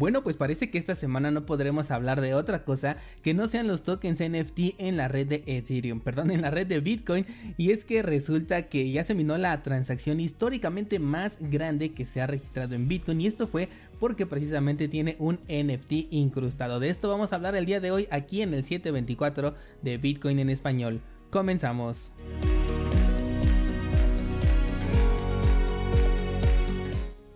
Bueno, pues parece que esta semana no podremos hablar de otra cosa que no sean los tokens NFT en la red de Ethereum, perdón, en la red de Bitcoin. Y es que resulta que ya se minó la transacción históricamente más grande que se ha registrado en Bitcoin. Y esto fue porque precisamente tiene un NFT incrustado. De esto vamos a hablar el día de hoy aquí en el 724 de Bitcoin en español. Comenzamos.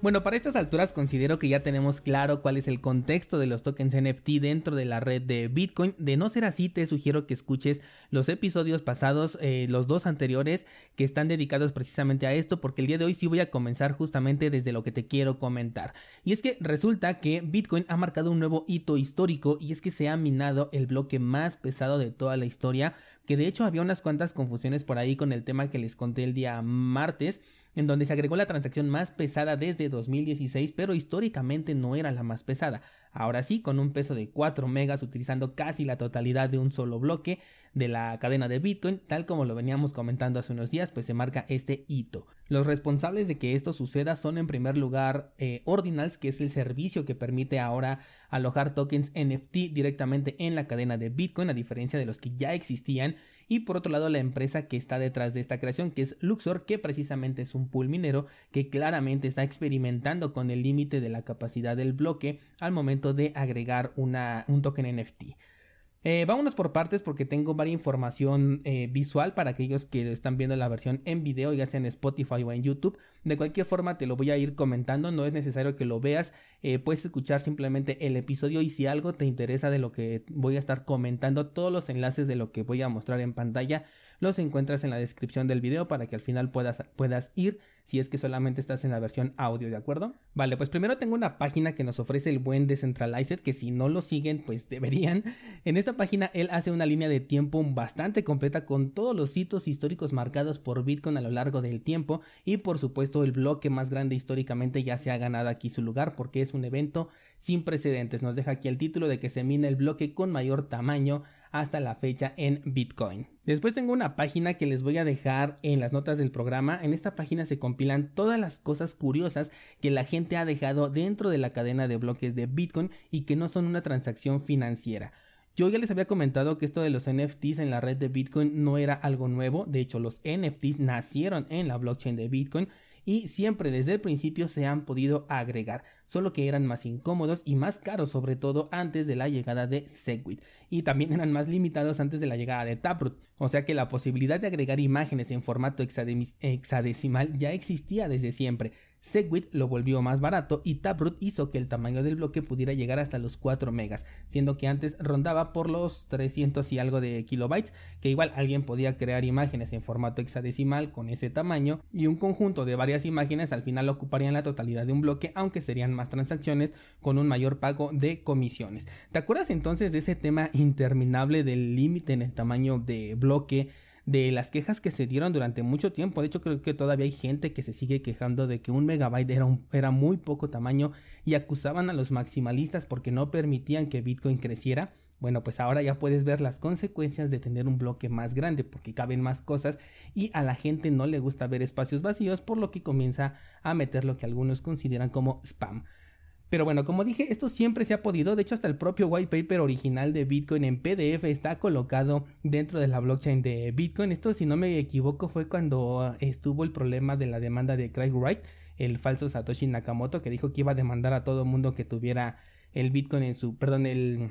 Bueno, para estas alturas considero que ya tenemos claro cuál es el contexto de los tokens NFT dentro de la red de Bitcoin. De no ser así, te sugiero que escuches los episodios pasados, eh, los dos anteriores, que están dedicados precisamente a esto, porque el día de hoy sí voy a comenzar justamente desde lo que te quiero comentar. Y es que resulta que Bitcoin ha marcado un nuevo hito histórico y es que se ha minado el bloque más pesado de toda la historia, que de hecho había unas cuantas confusiones por ahí con el tema que les conté el día martes en donde se agregó la transacción más pesada desde 2016, pero históricamente no era la más pesada. Ahora sí, con un peso de 4 megas utilizando casi la totalidad de un solo bloque de la cadena de Bitcoin, tal como lo veníamos comentando hace unos días, pues se marca este hito. Los responsables de que esto suceda son en primer lugar eh, Ordinals, que es el servicio que permite ahora alojar tokens NFT directamente en la cadena de Bitcoin, a diferencia de los que ya existían y por otro lado la empresa que está detrás de esta creación que es Luxor que precisamente es un pool minero que claramente está experimentando con el límite de la capacidad del bloque al momento de agregar una, un token NFT. Eh, vámonos por partes porque tengo varias información eh, visual para aquellos que están viendo la versión en video, ya sea en Spotify o en YouTube. De cualquier forma te lo voy a ir comentando, no es necesario que lo veas, eh, puedes escuchar simplemente el episodio y si algo te interesa de lo que voy a estar comentando, todos los enlaces de lo que voy a mostrar en pantalla los encuentras en la descripción del video para que al final puedas, puedas ir si es que solamente estás en la versión audio, ¿de acuerdo? Vale, pues primero tengo una página que nos ofrece el buen Decentralized, que si no lo siguen, pues deberían. En esta página él hace una línea de tiempo bastante completa con todos los hitos históricos marcados por Bitcoin a lo largo del tiempo y por supuesto el bloque más grande históricamente ya se ha ganado aquí su lugar porque es un evento sin precedentes. Nos deja aquí el título de que se mina el bloque con mayor tamaño hasta la fecha en Bitcoin. Después tengo una página que les voy a dejar en las notas del programa. En esta página se compilan todas las cosas curiosas que la gente ha dejado dentro de la cadena de bloques de Bitcoin y que no son una transacción financiera. Yo ya les había comentado que esto de los NFTs en la red de Bitcoin no era algo nuevo, de hecho los NFTs nacieron en la blockchain de Bitcoin y siempre desde el principio se han podido agregar solo que eran más incómodos y más caros sobre todo antes de la llegada de Segwit y también eran más limitados antes de la llegada de Taproot, o sea que la posibilidad de agregar imágenes en formato hexadecimal ya existía desde siempre, Segwit lo volvió más barato y Taproot hizo que el tamaño del bloque pudiera llegar hasta los 4 megas, siendo que antes rondaba por los 300 y algo de kilobytes, que igual alguien podía crear imágenes en formato hexadecimal con ese tamaño y un conjunto de varias imágenes al final ocuparían la totalidad de un bloque, aunque serían más transacciones con un mayor pago de comisiones. ¿Te acuerdas entonces de ese tema interminable del límite en el tamaño de bloque? De las quejas que se dieron durante mucho tiempo. De hecho, creo que todavía hay gente que se sigue quejando de que un megabyte era, era muy poco tamaño y acusaban a los maximalistas porque no permitían que Bitcoin creciera. Bueno, pues ahora ya puedes ver las consecuencias de tener un bloque más grande porque caben más cosas y a la gente no le gusta ver espacios vacíos por lo que comienza a meter lo que algunos consideran como spam. Pero bueno, como dije, esto siempre se ha podido, de hecho hasta el propio white paper original de Bitcoin en PDF está colocado dentro de la blockchain de Bitcoin. Esto si no me equivoco fue cuando estuvo el problema de la demanda de Craig Wright, el falso Satoshi Nakamoto, que dijo que iba a demandar a todo mundo que tuviera el Bitcoin en su, perdón, el,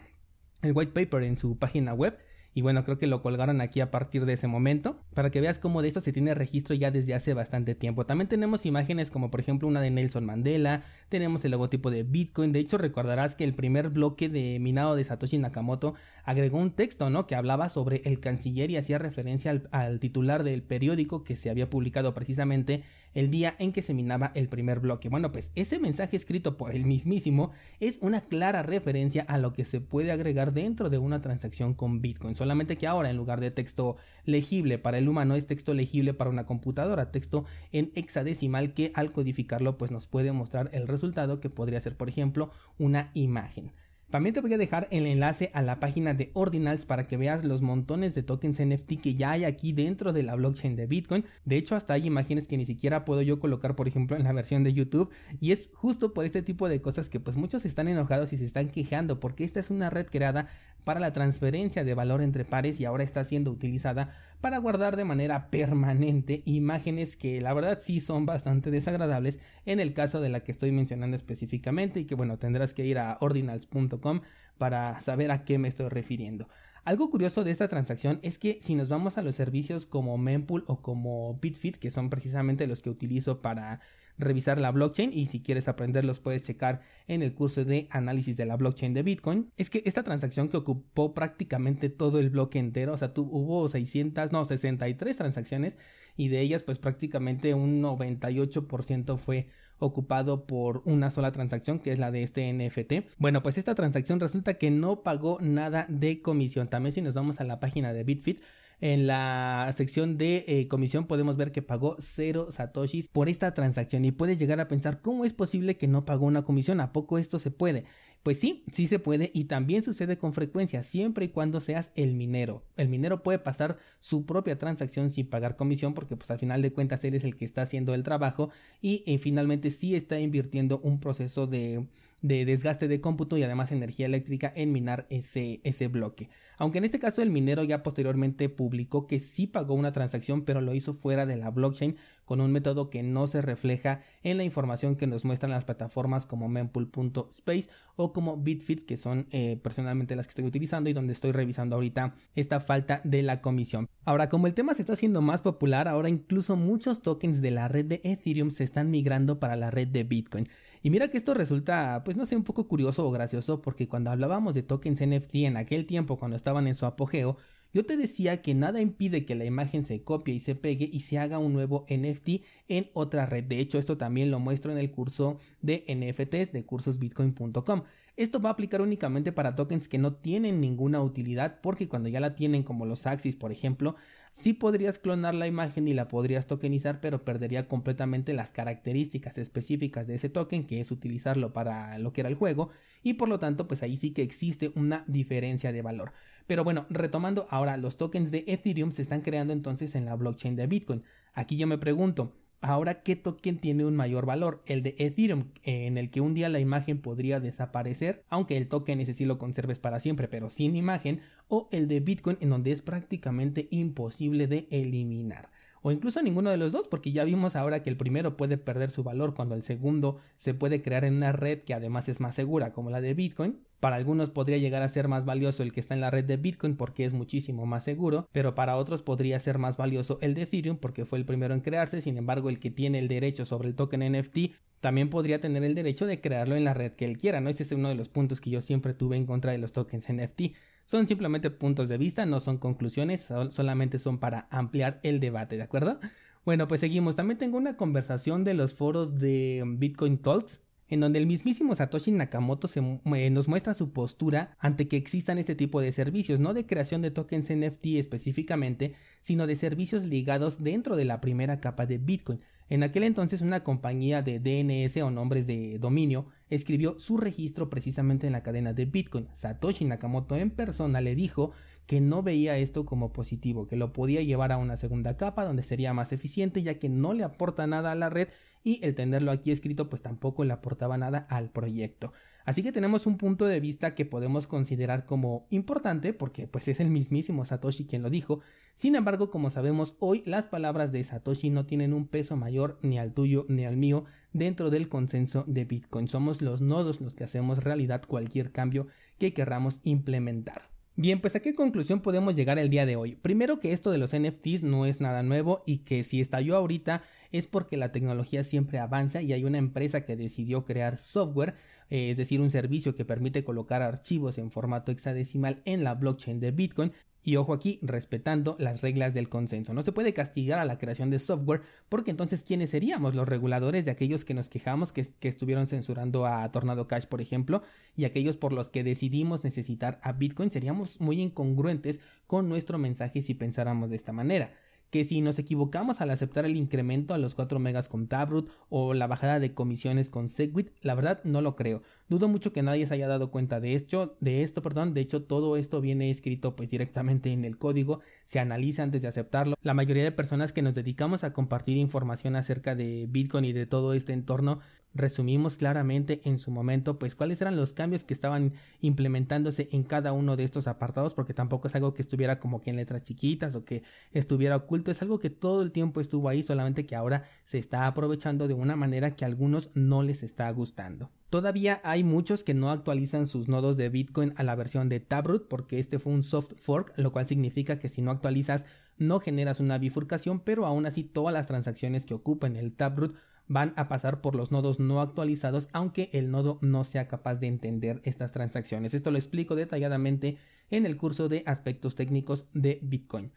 white paper en su página web y bueno, creo que lo colgaron aquí a partir de ese momento para que veas cómo de esto se tiene registro ya desde hace bastante tiempo. También tenemos imágenes como por ejemplo una de Nelson Mandela, tenemos el logotipo de Bitcoin, de hecho recordarás que el primer bloque de minado de Satoshi Nakamoto agregó un texto, ¿no? Que hablaba sobre el canciller y hacía referencia al, al titular del periódico que se había publicado precisamente el día en que se minaba el primer bloque. Bueno, pues ese mensaje escrito por el mismísimo es una clara referencia a lo que se puede agregar dentro de una transacción con Bitcoin, solamente que ahora en lugar de texto legible para el humano es texto legible para una computadora, texto en hexadecimal que al codificarlo pues nos puede mostrar el resultado que podría ser por ejemplo una imagen. También te voy a dejar el enlace a la página de Ordinals para que veas los montones de tokens NFT que ya hay aquí dentro de la blockchain de Bitcoin. De hecho, hasta hay imágenes que ni siquiera puedo yo colocar, por ejemplo, en la versión de YouTube. Y es justo por este tipo de cosas que pues muchos están enojados y se están quejando porque esta es una red creada para la transferencia de valor entre pares y ahora está siendo utilizada para guardar de manera permanente imágenes que la verdad sí son bastante desagradables en el caso de la que estoy mencionando específicamente y que bueno tendrás que ir a ordinals.com para saber a qué me estoy refiriendo. Algo curioso de esta transacción es que si nos vamos a los servicios como Mempool o como Bitfit, que son precisamente los que utilizo para revisar la blockchain y si quieres aprenderlos puedes checar en el curso de análisis de la blockchain de Bitcoin, es que esta transacción que ocupó prácticamente todo el bloque entero, o sea, hubo 600, no, 63 transacciones y de ellas pues prácticamente un 98% fue ocupado por una sola transacción que es la de este NFT. Bueno, pues esta transacción resulta que no pagó nada de comisión. También si nos vamos a la página de Bitfit en la sección de eh, comisión podemos ver que pagó 0 satoshis por esta transacción y puedes llegar a pensar cómo es posible que no pagó una comisión, ¿a poco esto se puede? Pues sí, sí se puede y también sucede con frecuencia, siempre y cuando seas el minero. El minero puede pasar su propia transacción sin pagar comisión porque pues al final de cuentas él es el que está haciendo el trabajo y eh, finalmente sí está invirtiendo un proceso de de desgaste de cómputo y además energía eléctrica en minar ese, ese bloque. Aunque en este caso el minero ya posteriormente publicó que sí pagó una transacción pero lo hizo fuera de la blockchain con un método que no se refleja en la información que nos muestran las plataformas como mempool.space o como Bitfit que son eh, personalmente las que estoy utilizando y donde estoy revisando ahorita esta falta de la comisión. Ahora como el tema se está haciendo más popular ahora incluso muchos tokens de la red de Ethereum se están migrando para la red de Bitcoin. Y mira que esto resulta, pues no sé, un poco curioso o gracioso porque cuando hablábamos de tokens NFT en aquel tiempo cuando estaban en su apogeo, yo te decía que nada impide que la imagen se copie y se pegue y se haga un nuevo NFT en otra red. De hecho, esto también lo muestro en el curso de NFTs de cursosbitcoin.com. Esto va a aplicar únicamente para tokens que no tienen ninguna utilidad porque cuando ya la tienen como los Axis por ejemplo, sí podrías clonar la imagen y la podrías tokenizar pero perdería completamente las características específicas de ese token que es utilizarlo para lo que era el juego y por lo tanto pues ahí sí que existe una diferencia de valor. Pero bueno, retomando ahora los tokens de Ethereum se están creando entonces en la blockchain de Bitcoin. Aquí yo me pregunto, Ahora, ¿qué token tiene un mayor valor? El de Ethereum, en el que un día la imagen podría desaparecer, aunque el token ese sí lo conserves para siempre, pero sin imagen, o el de Bitcoin, en donde es prácticamente imposible de eliminar. O incluso ninguno de los dos, porque ya vimos ahora que el primero puede perder su valor cuando el segundo se puede crear en una red que además es más segura, como la de Bitcoin, para algunos podría llegar a ser más valioso el que está en la red de Bitcoin porque es muchísimo más seguro, pero para otros podría ser más valioso el de Ethereum porque fue el primero en crearse, sin embargo el que tiene el derecho sobre el token NFT también podría tener el derecho de crearlo en la red que él quiera, ¿no? Ese es uno de los puntos que yo siempre tuve en contra de los tokens NFT. Son simplemente puntos de vista, no son conclusiones, solamente son para ampliar el debate, ¿de acuerdo? Bueno, pues seguimos. También tengo una conversación de los foros de Bitcoin Talks en donde el mismísimo Satoshi Nakamoto se, nos muestra su postura ante que existan este tipo de servicios, no de creación de tokens NFT específicamente, sino de servicios ligados dentro de la primera capa de Bitcoin. En aquel entonces una compañía de DNS o nombres de dominio escribió su registro precisamente en la cadena de Bitcoin. Satoshi Nakamoto en persona le dijo que no veía esto como positivo, que lo podía llevar a una segunda capa donde sería más eficiente ya que no le aporta nada a la red y el tenerlo aquí escrito pues tampoco le aportaba nada al proyecto. Así que tenemos un punto de vista que podemos considerar como importante porque pues es el mismísimo Satoshi quien lo dijo. Sin embargo, como sabemos, hoy las palabras de Satoshi no tienen un peso mayor ni al tuyo ni al mío dentro del consenso de Bitcoin. Somos los nodos los que hacemos realidad cualquier cambio que querramos implementar. Bien, pues a qué conclusión podemos llegar el día de hoy. Primero que esto de los NFTs no es nada nuevo y que si estalló ahorita es porque la tecnología siempre avanza y hay una empresa que decidió crear software, eh, es decir, un servicio que permite colocar archivos en formato hexadecimal en la blockchain de Bitcoin. Y ojo aquí, respetando las reglas del consenso. No se puede castigar a la creación de software porque entonces ¿quiénes seríamos? Los reguladores de aquellos que nos quejamos que, que estuvieron censurando a Tornado Cash, por ejemplo, y aquellos por los que decidimos necesitar a Bitcoin seríamos muy incongruentes con nuestro mensaje si pensáramos de esta manera. Que si nos equivocamos al aceptar el incremento a los 4 megas con Taproot o la bajada de comisiones con Segwit, la verdad no lo creo. Dudo mucho que nadie se haya dado cuenta de esto, de esto, perdón, de hecho todo esto viene escrito pues directamente en el código, se analiza antes de aceptarlo. La mayoría de personas que nos dedicamos a compartir información acerca de Bitcoin y de todo este entorno resumimos claramente en su momento pues cuáles eran los cambios que estaban implementándose en cada uno de estos apartados porque tampoco es algo que estuviera como que en letras chiquitas o que estuviera oculto. Es algo que todo el tiempo estuvo ahí solamente que ahora se está aprovechando de una manera que a algunos no les está gustando. Todavía hay muchos que no actualizan sus nodos de Bitcoin a la versión de Taproot porque este fue un soft fork, lo cual significa que si no actualizas no generas una bifurcación, pero aún así todas las transacciones que ocupen el Taproot van a pasar por los nodos no actualizados aunque el nodo no sea capaz de entender estas transacciones. Esto lo explico detalladamente en el curso de aspectos técnicos de Bitcoin.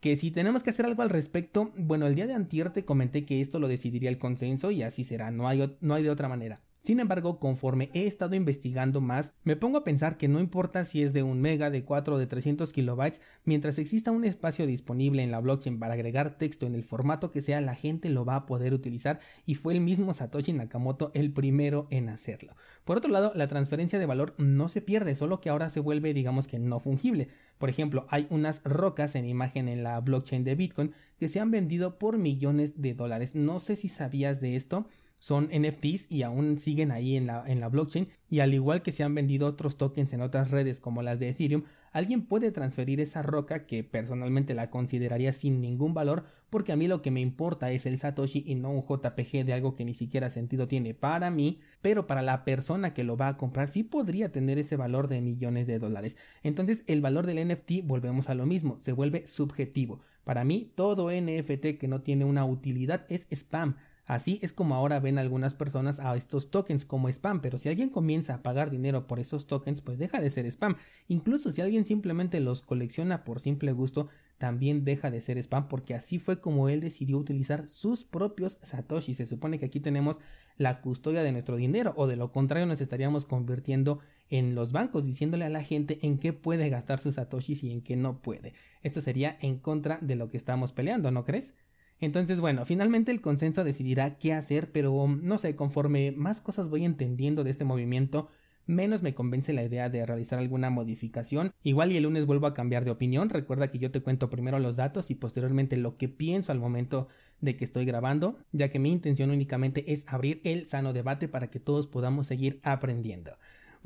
Que si tenemos que hacer algo al respecto, bueno, el día de antier te comenté que esto lo decidiría el consenso y así será, no hay, no hay de otra manera. Sin embargo, conforme he estado investigando más, me pongo a pensar que no importa si es de un mega, de 4 o de 300 kilobytes, mientras exista un espacio disponible en la blockchain para agregar texto en el formato que sea, la gente lo va a poder utilizar y fue el mismo Satoshi Nakamoto el primero en hacerlo. Por otro lado, la transferencia de valor no se pierde, solo que ahora se vuelve digamos que no fungible. Por ejemplo, hay unas rocas en imagen en la blockchain de Bitcoin que se han vendido por millones de dólares. No sé si sabías de esto son NFTs y aún siguen ahí en la, blockchain y al igual que se han vendido otros tokens en otras redes como las de Ethereum, alguien puede transferir esa roca que personalmente la consideraría sin ningún valor porque a mí lo que me importa es el Satoshi y no un JPG de algo que ni siquiera sentido tiene para mí, pero para la persona que lo va a comprar sí podría tener ese valor de millones de dólares. Entonces el valor del NFT volvemos a lo mismo, se vuelve subjetivo. Para mí todo NFT que no tiene una utilidad es spam Así es como ahora ven algunas personas a estos tokens como spam, pero si alguien comienza a pagar dinero por esos tokens, pues deja de ser spam. Incluso si alguien simplemente los colecciona por simple gusto, también deja de ser spam porque así fue como él decidió utilizar sus propios satoshi. Se supone que aquí tenemos la custodia de nuestro dinero o de lo contrario nos estaríamos convirtiendo en los bancos diciéndole a la gente en qué puede gastar sus satoshis y en qué no puede. Esto sería en contra de lo que estamos peleando, ¿no crees? Entonces, bueno, finalmente el consenso decidirá qué hacer, pero no sé, conforme más cosas voy entendiendo de este movimiento, menos me convence la idea de realizar alguna modificación. Igual y el lunes vuelvo a cambiar de opinión. Recuerda que yo te cuento primero los datos y posteriormente lo que pienso al momento de que estoy grabando, ya que mi intención únicamente es abrir el sano debate para que todos podamos seguir aprendiendo.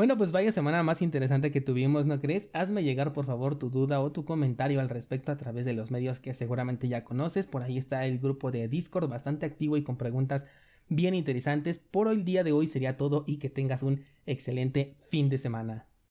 Bueno, pues vaya semana más interesante que tuvimos, ¿no crees? Hazme llegar por favor tu duda o tu comentario al respecto a través de los medios que seguramente ya conoces. Por ahí está el grupo de Discord bastante activo y con preguntas bien interesantes. Por el día de hoy sería todo y que tengas un excelente fin de semana.